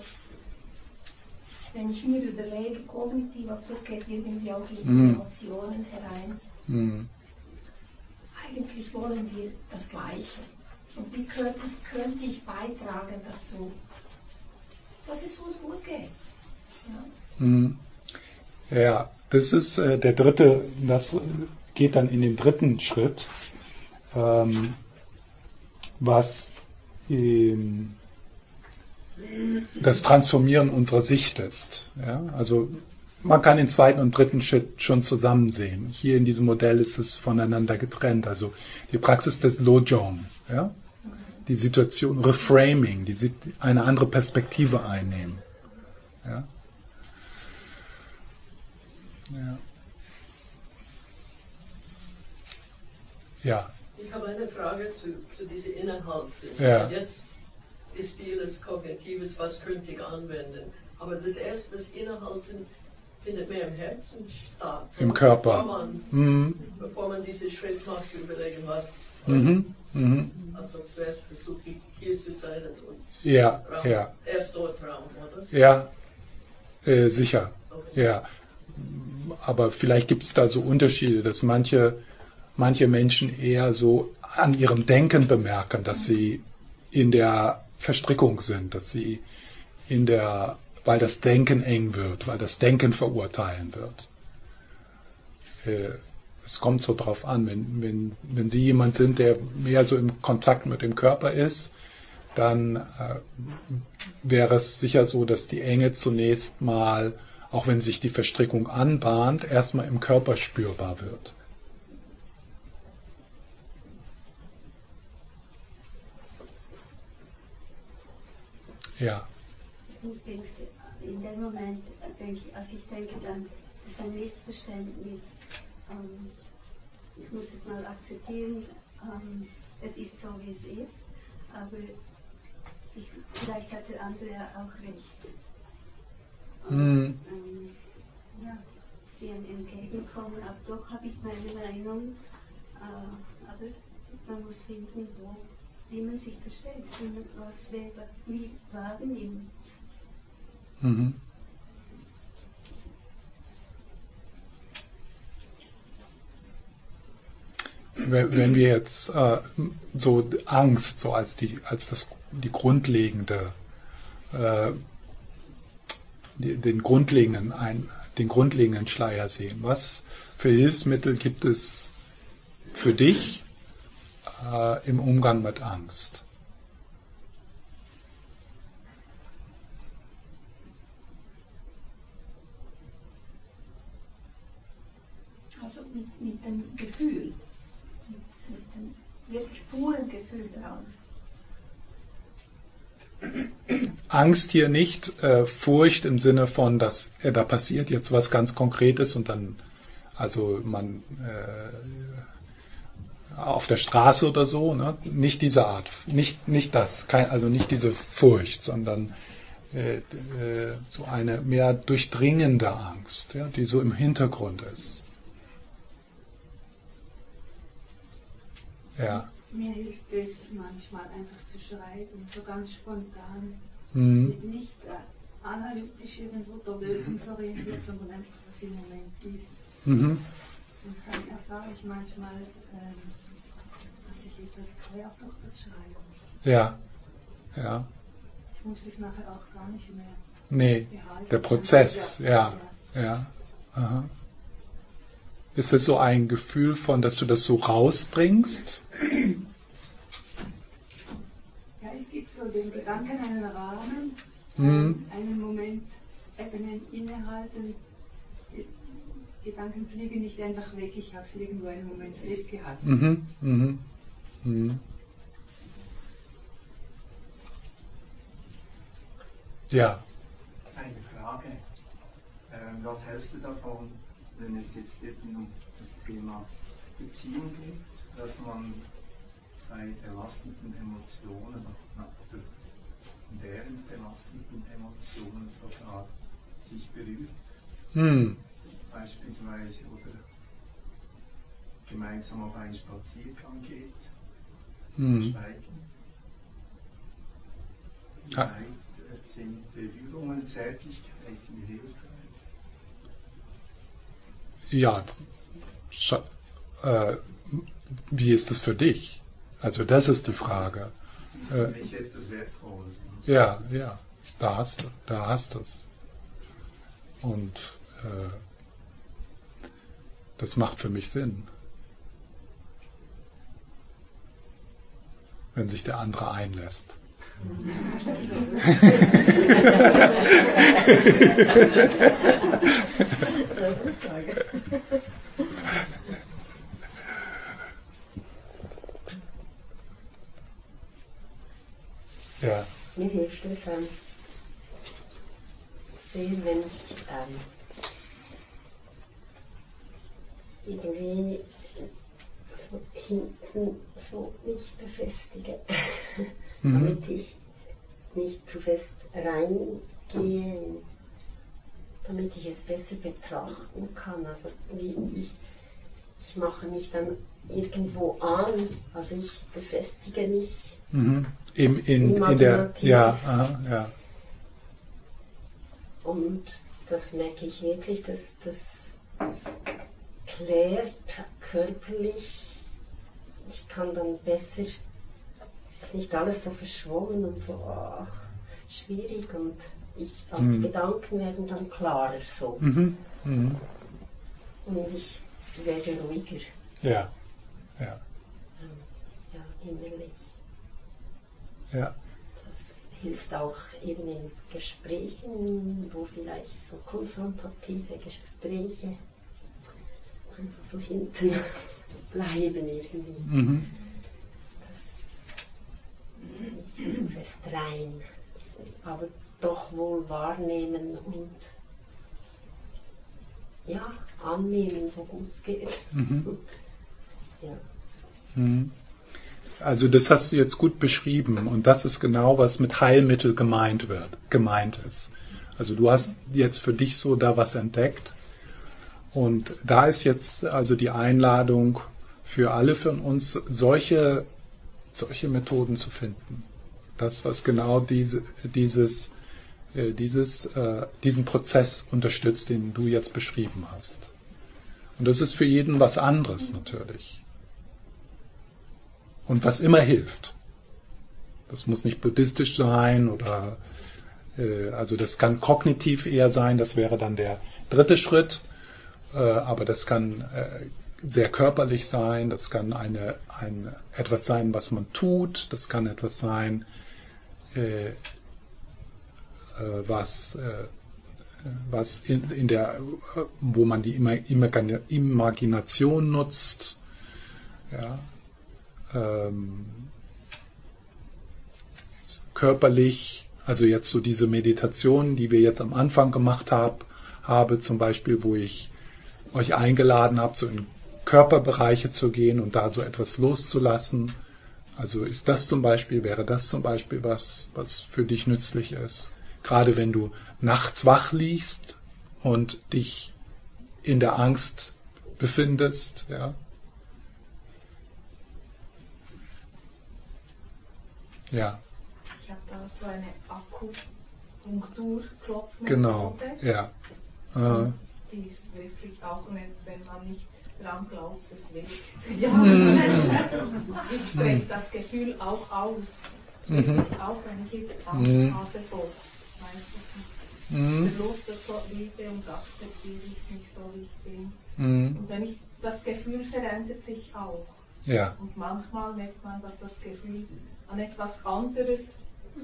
wenn ich mir überlege, kognitiv, ob das geht irgendwie auch in die mm. Emotionen herein. Mm. Eigentlich wollen wir das Gleiche. Und wie könnte, was könnte ich beitragen dazu, dass es uns gut geht? Ja, mm. ja das ist äh, der dritte, das geht dann in den dritten Schritt. Ähm, was ähm, das Transformieren unserer Sicht ist. Ja? Also man kann den zweiten und dritten Schritt schon zusammen sehen. Hier in diesem Modell ist es voneinander getrennt. Also die Praxis des Lojong, ja? die Situation, Reframing, die eine andere Perspektive einnehmen. Ja? Ja. ja. Ich habe eine Frage zu, zu diesen Inhalten. Ja. Jetzt ist vieles Kognitives, was könnte ich anwenden. Aber das erste, das Innehalten, findet mehr im Herzen statt. Im Körper. Bevor man, mhm. bevor man diesen Schritt macht, zu überlegen, was. Mhm. Mhm. Also zuerst versuche ich hier zu sein und ja, Raum, ja. erst dort Raum, oder? Ja, äh, sicher. Okay. Ja. Aber vielleicht gibt es da so Unterschiede, dass manche manche Menschen eher so an ihrem Denken bemerken, dass sie in der Verstrickung sind, dass sie in der, weil das Denken eng wird, weil das Denken verurteilen wird. Äh, es kommt so drauf an, wenn, wenn, wenn Sie jemand sind, der mehr so im Kontakt mit dem Körper ist, dann äh, wäre es sicher so, dass die Enge zunächst mal, auch wenn sich die Verstrickung anbahnt, erstmal im Körper spürbar wird. Ja. Ich denke, in dem Moment denke ich, also ich denke dann, das ist ein Missverständnis. Ähm, ich muss es mal akzeptieren, ähm, es ist so, wie es ist, aber ich, vielleicht hat der andere auch recht. Und, mm. ähm, ja, es wie ein Entgegenkommen, aber doch habe ich meine Meinung, äh, aber man muss finden, wo wie man sich verstellt, wie man was wie wahrnimmt. Mhm. Wenn wir jetzt äh, so Angst so als die als das die grundlegende äh, den grundlegenden ein, den grundlegenden Schleier sehen, was für Hilfsmittel gibt es für dich, äh, im Umgang mit Angst. also mit, mit dem Gefühl, mit, mit dem wirklich puren Gefühl der Angst. Angst hier nicht äh, Furcht im Sinne von, dass äh, da passiert jetzt was ganz Konkretes und dann, also man äh, auf der Straße oder so, ne? nicht diese Art, nicht, nicht das, kein, also nicht diese Furcht, sondern äh, äh, so eine mehr durchdringende Angst, ja, die so im Hintergrund ist. Ja. Mir hilft es manchmal einfach zu schreiben, so ganz spontan. Mhm. Nicht äh, analytisch irgendwo der lösungsorientiert, sondern einfach, was im Moment ist. Mhm. Und dann erfahre ich manchmal, ähm, das Schreiben. Ja. Ja. Ich muss es nachher auch gar nicht mehr Nee, behalten. der Prozess, ja. Ja. Aha. Ist es so ein Gefühl von, dass du das so rausbringst? Ja, es gibt so den Gedanken, einen Rahmen, Mhm. einen Moment eben innehalten. Gedanken fliegen nicht einfach weg, ich habe es irgendwo einen Moment festgehalten. Mhm. Mhm. Mhm. Ja. Eine Frage. Ähm, was hältst du davon, wenn es jetzt eben um das Thema Beziehung geht, dass man bei belastenden Emotionen, nach der, deren belastenden Emotionen sogar sich berührt, Hm. beispielsweise, oder gemeinsam auf einen Spaziergang geht, Hm. schweigen. Wie Ja. äh, sind Berührungen, Zärtlichkeiten hilfreich? Ja. Scha äh, wie ist es für dich? Also das ist die Frage. Das für Äh, mich etwas Wertvolles. ne? Ja, ja, da hast du, da hast du es. Und äh, das macht für mich Sinn. Wenn sich der andere einlässt. (laughs) Ja. Mir hilft es ähm, sehr, wenn ich ähm, irgendwie von hinten so mich befestige, (laughs) damit ich nicht zu fest reingehe, damit ich es besser betrachten kann. Also wie ich, ich mache mich dann irgendwo an, also ich befestige mich Mhm. Im, in, in der, ja, aha, ja. Und das merke ich wirklich, dass das, das klärt körperlich. Ich kann dann besser, es ist nicht alles so verschwommen und so ah, schwierig und ich, auch die Gedanken werden dann klarer so. Mhm. Mhm. Und ich werde ruhiger, Ja, ja, ja, innerlich. ja. Das hilft auch eben in Gesprächen, wo vielleicht so konfrontative Gespräche einfach so hinten bleiben irgendwie. Mhm. Nicht zu fest rein, aber doch wohl wahrnehmen und ja, annehmen, so gut es geht. (laughs) Ja. Mhm. Also das hast du jetzt gut beschrieben und das ist genau, was mit Heilmittel gemeint wird, gemeint ist. Also du hast jetzt für dich so da was entdeckt und da ist jetzt also die Einladung für alle von uns, solche, solche Methoden zu finden. Das, was genau diese, dieses, äh, dieses, äh, diesen Prozess unterstützt, den du jetzt beschrieben hast. Und das ist für jeden was anderes natürlich. Und was immer hilft. Das muss nicht buddhistisch sein oder äh, also das kann kognitiv eher sein, das wäre dann der dritte Schritt, aber das kann äh, sehr körperlich sein, das kann eine, ein, etwas sein, was man tut, das kann etwas sein, äh, äh, was, äh, was in, in der, wo man die Imagination nutzt, ja, ähm, körperlich, also jetzt so diese Meditation, die wir jetzt am Anfang gemacht haben, habe, zum Beispiel, wo ich euch eingeladen habe, so in Körperbereiche zu gehen und da so etwas loszulassen. Also ist das zum Beispiel, wäre das zum Beispiel was, was für dich nützlich ist. Gerade wenn du nachts wach liegst und dich in der Angst befindest, ja. Ja. Ich habe da so eine Akupunkturklopfmethode. Genau, ja. Äh. Die ist wirklich auch, wenn man nicht dran glaubt, es wirkt. Ja. Ich spreche das Gefühl auch aus. Mhm. Auch wenn ich jetzt Angst mhm. habe vor, meistens mhm. Verlust der Liebe und akzeptiere ich mich so, wie ich bin. Mhm. Und wenn ich, das Gefühl verändert sich auch. Ja. Und manchmal merkt man, dass das Gefühl an etwas anderes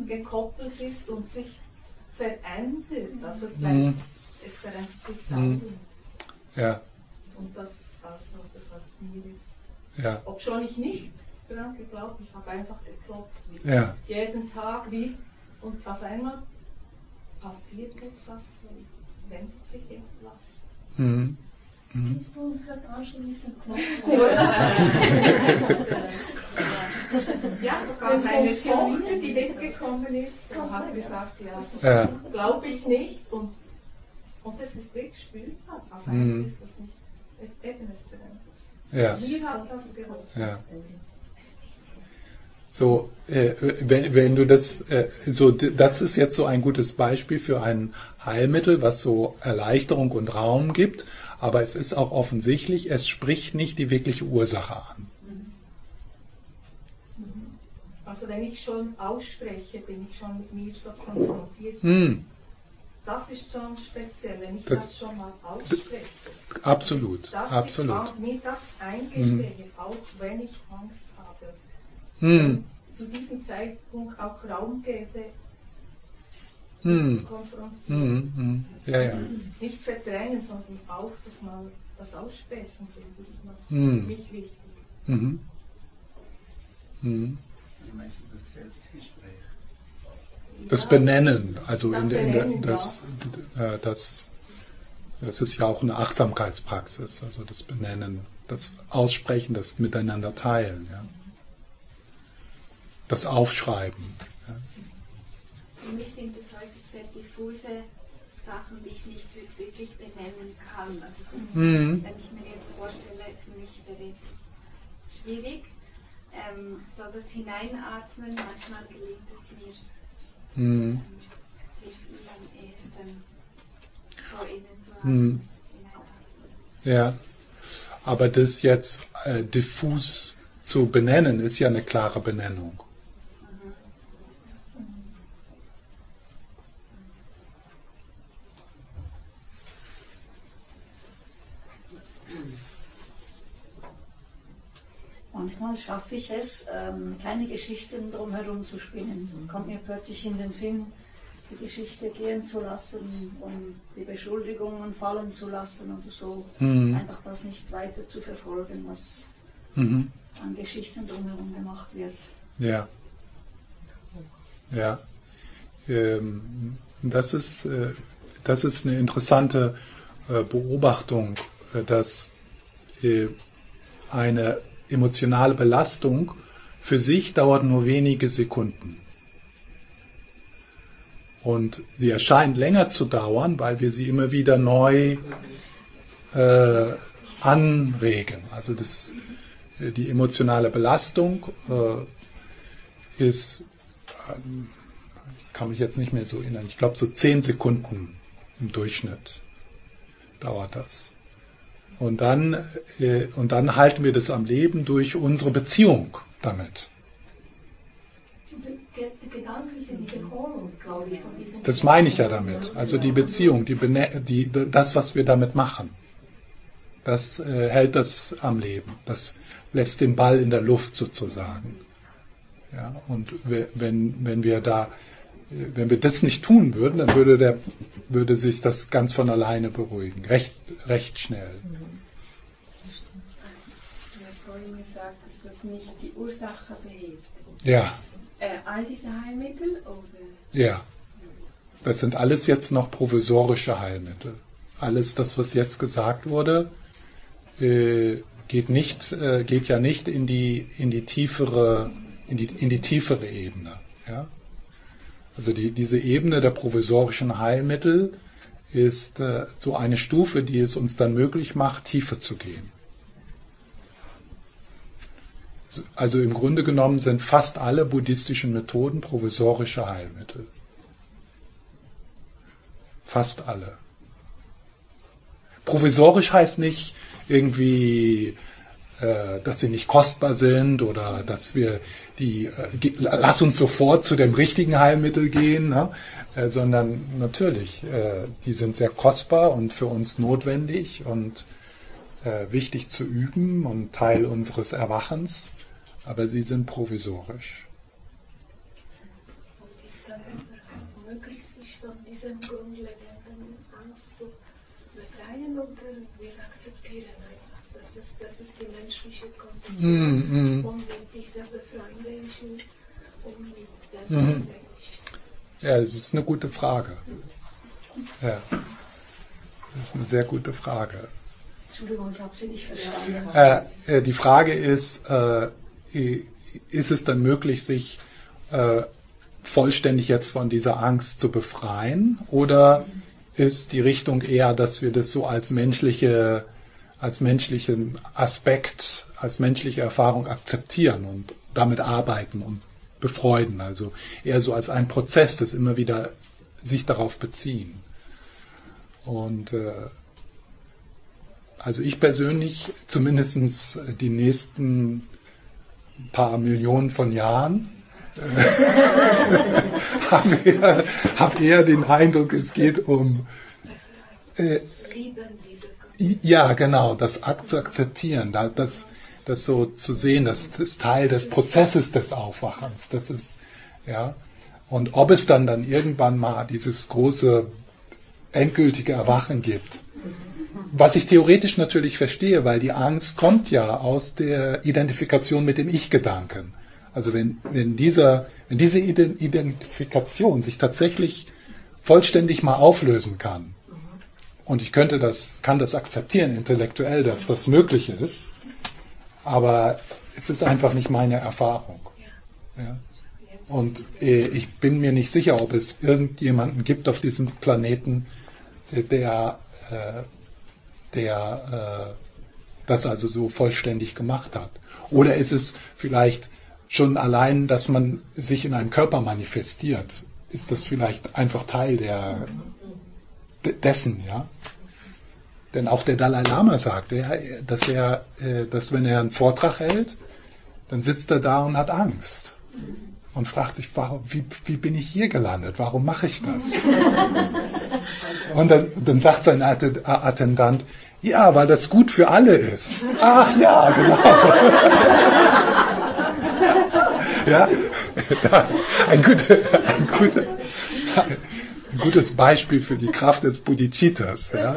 gekoppelt ist und sich verändert. Also es, bleibt. Es verändert sich dauernd. Ja. Und das, also, das hat mir jetzt, ja. ob schon ich nicht dran geglaubt, ich habe einfach geklopft. Ja. Jeden Tag wie. Und auf einmal passiert etwas, wendet sich etwas. Mhm. Mhm. Kannst du uns gerade anschließen? (laughs) ja, sogar eine Tochter, die weggekommen ist, hat gesagt, ja, ja. glaube ich nicht. Und, und das ist wirklich spürbar. Also mhm. ist das nicht. Es, eben, es ja. Mir hat das geholfen. Ja. So, äh, wenn, wenn du das, äh, so, das ist jetzt so ein gutes Beispiel für ein Heilmittel, was so Erleichterung und Raum gibt, aber es ist auch offensichtlich, es spricht nicht die wirkliche Ursache an. Also wenn ich schon ausspreche, bin ich schon mit mir so konfrontiert. Hm. Das ist schon speziell, wenn ich das, das schon mal ausspreche. Absolut, dass absolut. Ich mir das eingestehe, hm. auch wenn ich Angst habe. Hm. Zu diesem Zeitpunkt auch Raum gebe, hm. zu konfrontieren. Hm, hm. Ja, ja. Nicht verdrängen, sondern auch das mal das Aussprechen, finde ich noch hm. für mich wichtig. Mhm. Mhm. Also meinst du das Selbstgespräch? Das Benennen, also das, in, in Benennen, das, ja. äh, das, das ist ja auch eine Achtsamkeitspraxis, also das Benennen, das Aussprechen, das Miteinander teilen, ja. das Aufschreiben. Ja. Für mich sind es häufig sehr diffuse Sachen, die ich nicht wirklich benennen kann. Also das, mhm. wenn ich mir jetzt vorstelle, für mich wäre schwierig, ähm, so das Hineinatmen, manchmal gelingt es mir, haben, mhm. Ja, aber das jetzt äh, diffus zu benennen, ist ja eine klare Benennung. Manchmal schaffe ich es, ähm, keine Geschichten drumherum zu spinnen. Kommt mir plötzlich in den Sinn, die Geschichte gehen zu lassen und die Beschuldigungen fallen zu lassen und so. Mhm. Einfach das nicht weiter zu verfolgen, was mhm. an Geschichten drumherum gemacht wird. Ja. Ja. Ähm, das, ist, äh, das ist eine interessante äh, Beobachtung, äh, dass äh, eine emotionale Belastung für sich dauert nur wenige Sekunden. Und sie erscheint länger zu dauern, weil wir sie immer wieder neu äh, anregen. Also das, äh, die emotionale Belastung äh, ist, äh, kann mich jetzt nicht mehr so erinnern, ich glaube so zehn Sekunden im Durchschnitt dauert das. Und dann, äh, und dann halten wir das am Leben durch unsere Beziehung damit. Das meine ich ja damit. Also die Beziehung, die, die, das, was wir damit machen, das äh, hält das am Leben. Das lässt den Ball in der Luft sozusagen. Ja, und wenn, wenn wir da wenn wir das nicht tun würden, dann würde, der, würde sich das ganz von alleine beruhigen, recht, recht schnell. Gesagt, dass das nicht die Ursache behebt. Ja. Äh, all diese Heilmittel? Oder? Ja. Das sind alles jetzt noch provisorische Heilmittel. Alles das, was jetzt gesagt wurde, äh, geht nicht, äh, geht ja nicht in die, in die tiefere, in die, in die tiefere Ebene. Ja? Also die, diese Ebene der provisorischen Heilmittel ist äh, so eine Stufe, die es uns dann möglich macht, tiefer zu gehen. Also im Grunde genommen sind fast alle buddhistischen Methoden provisorische Heilmittel. Fast alle. Provisorisch heißt nicht irgendwie, äh, dass sie nicht kostbar sind oder dass wir die, äh, lass uns sofort zu dem richtigen Heilmittel gehen, ne? äh, sondern natürlich, äh, die sind sehr kostbar und für uns notwendig und äh, wichtig zu üben und Teil unseres Erwachens, aber sie sind provisorisch. Und ist Mm, mm. Ja, es ist eine gute Frage. Ja. Das ist eine sehr gute Frage. Entschuldigung, ich habe Sie nicht verstanden. Äh, äh, die Frage ist, äh, ist es dann möglich, sich äh, vollständig jetzt von dieser Angst zu befreien? Oder ist die Richtung eher, dass wir das so als menschliche, als menschlichen Aspekt, als menschliche Erfahrung akzeptieren und damit arbeiten und befreuden? Also eher so als ein Prozess, das immer wieder sich darauf beziehen. Und äh, also ich persönlich, zumindest die nächsten paar Millionen von Jahren, äh, (laughs) habe eher, hab eher den Eindruck, es geht um äh, diese ja, genau, das zu akzeptieren, da- das, das so zu sehen, das ist Teil des Prozesses des Aufwachens. Das ist, ja. Und ob es dann dann irgendwann mal dieses große endgültige Erwachen gibt, was ich theoretisch natürlich verstehe, weil die Angst kommt ja aus der Identifikation mit dem Ich-Gedanken. Also wenn, wenn, dieser, wenn diese Ident- Identifikation sich tatsächlich vollständig mal auflösen kann, und ich könnte das, kann das akzeptieren intellektuell, dass das möglich ist, aber es ist einfach nicht meine Erfahrung. Ja? Und äh, ich bin mir nicht sicher, ob es irgendjemanden gibt auf diesem Planeten, äh, der, äh, der äh, das also so vollständig gemacht hat. Oder ist es vielleicht schon allein, dass man sich in einem Körper manifestiert? Ist das vielleicht einfach Teil der, de- dessen, ja? Denn auch der Dalai Lama sagt, er, dass er, äh, dass wenn er einen Vortrag hält, dann sitzt er da und hat Angst und fragt sich, warum, wie, wie bin ich hier gelandet? Warum mache ich das? (laughs) Und dann, dann sagt sein Atte- Attendant, ja, weil das gut für alle ist. Ach ja, genau. (laughs) ja, (laughs) ein, gute, ein, gute, ein gutes Beispiel für die Kraft des Bodhicittas. Ja?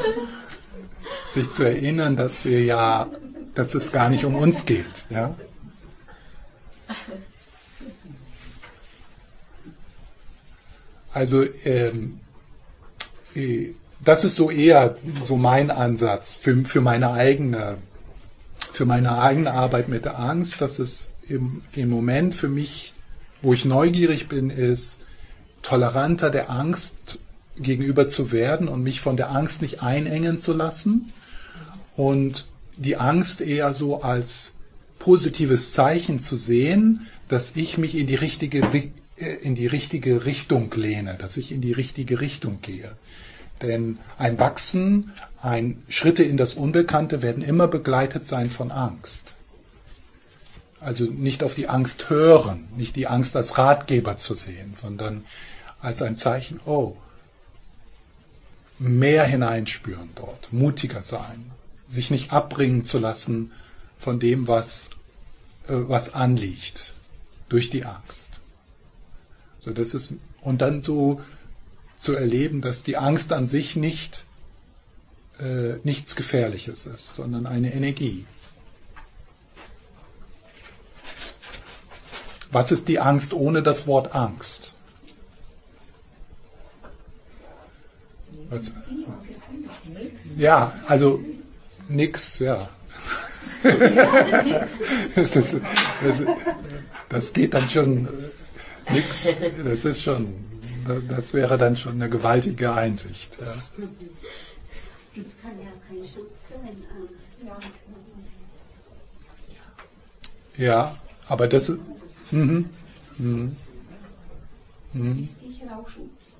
Sich zu erinnern, dass wir ja, dass es gar nicht um uns geht. Ja? Also ähm, äh, das ist so eher so mein Ansatz für, für meine eigene für meine eigene Arbeit mit der Angst, dass es im, im Moment für mich, wo ich neugierig bin, ist, toleranter der Angst gegenüber zu werden und mich von der Angst nicht einengen zu lassen und die Angst eher so als positives Zeichen zu sehen, dass ich mich in die richtige, Ri- äh, in die richtige Richtung lehne, dass ich in die richtige Richtung gehe. Denn ein Wachsen, ein Schritte in das Unbekannte werden immer begleitet sein von Angst. Also nicht auf die Angst hören, nicht die Angst als Ratgeber zu sehen, sondern als ein Zeichen, oh, mehr hineinspüren dort, mutiger sein, sich nicht abbringen zu lassen von dem, was, äh, was anliegt durch die Angst. So, das ist, Und dann so zu erleben, dass die Angst an sich nicht äh, nichts Gefährliches ist, sondern eine Energie. Was ist die Angst ohne das Wort Angst? Was? Ja, also nix, ja. das, ist, das, das, geht dann schon äh, nix. Das ist schon, das wäre dann schon eine gewaltige Einsicht. Ja. Das kann ja kein Schutz sein, Angst. Ja, aber das ist. Mhm. Mhm. Das ist sicher auch Schutz.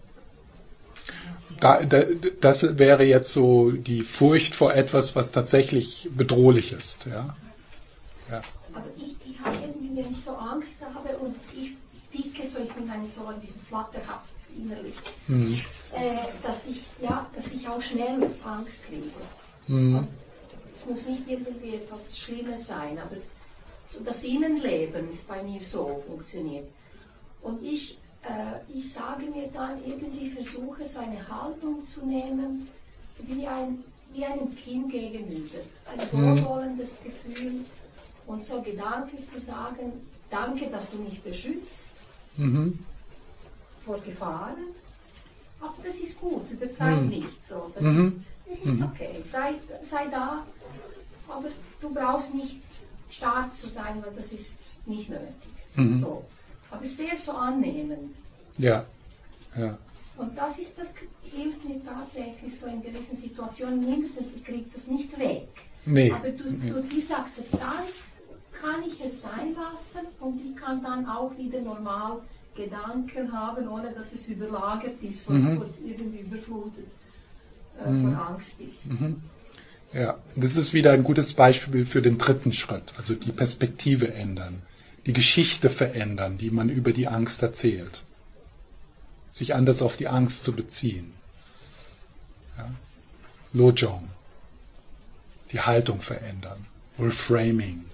Da, da, das wäre jetzt so die Furcht vor etwas, was tatsächlich bedrohlich ist. Ja? Ja. Aber ich, ich habe irgendwie, wenn ich so Angst habe und ich ticke so, ich bin dann so ein bisschen flatterhaft innerlich, mhm. äh, dass, ich, ja, dass ich auch schnell Angst kriege. Mhm. Es muss nicht irgendwie etwas Schlimmes sein, aber so das Innenleben ist bei mir so funktioniert. Und ich ich sage mir dann irgendwie, versuche so eine Haltung zu nehmen, wie, ein, wie einem Kind gegenüber. Ein mhm. wohlwollendes Gefühl und so Gedanken zu sagen, danke, dass du mich beschützt mhm. vor Gefahren. Aber das ist gut, übertreib mhm. nicht so. Das mhm. ist, das ist mhm. okay. Sei, sei da, aber du brauchst nicht stark zu sein, weil das ist nicht nötig. Mhm. So aber sehr so annehmend. Ja, ja. Und das ist das hilft mir tatsächlich so in gewissen Situationen mindestens, ich kriege das nicht weg. Nee. Aber durch, durch diese Akzeptanz kann ich es sein lassen und ich kann dann auch wieder normal Gedanken haben, ohne dass es überlagert ist, von, mhm. irgendwie überflutet äh, mhm. von Angst ist. Mhm. Ja, das ist wieder ein gutes Beispiel für den dritten Schritt, also die Perspektive ändern die Geschichte verändern, die man über die Angst erzählt. Sich anders auf die Angst zu beziehen. Ja? Lojong. Die Haltung verändern. Reframing.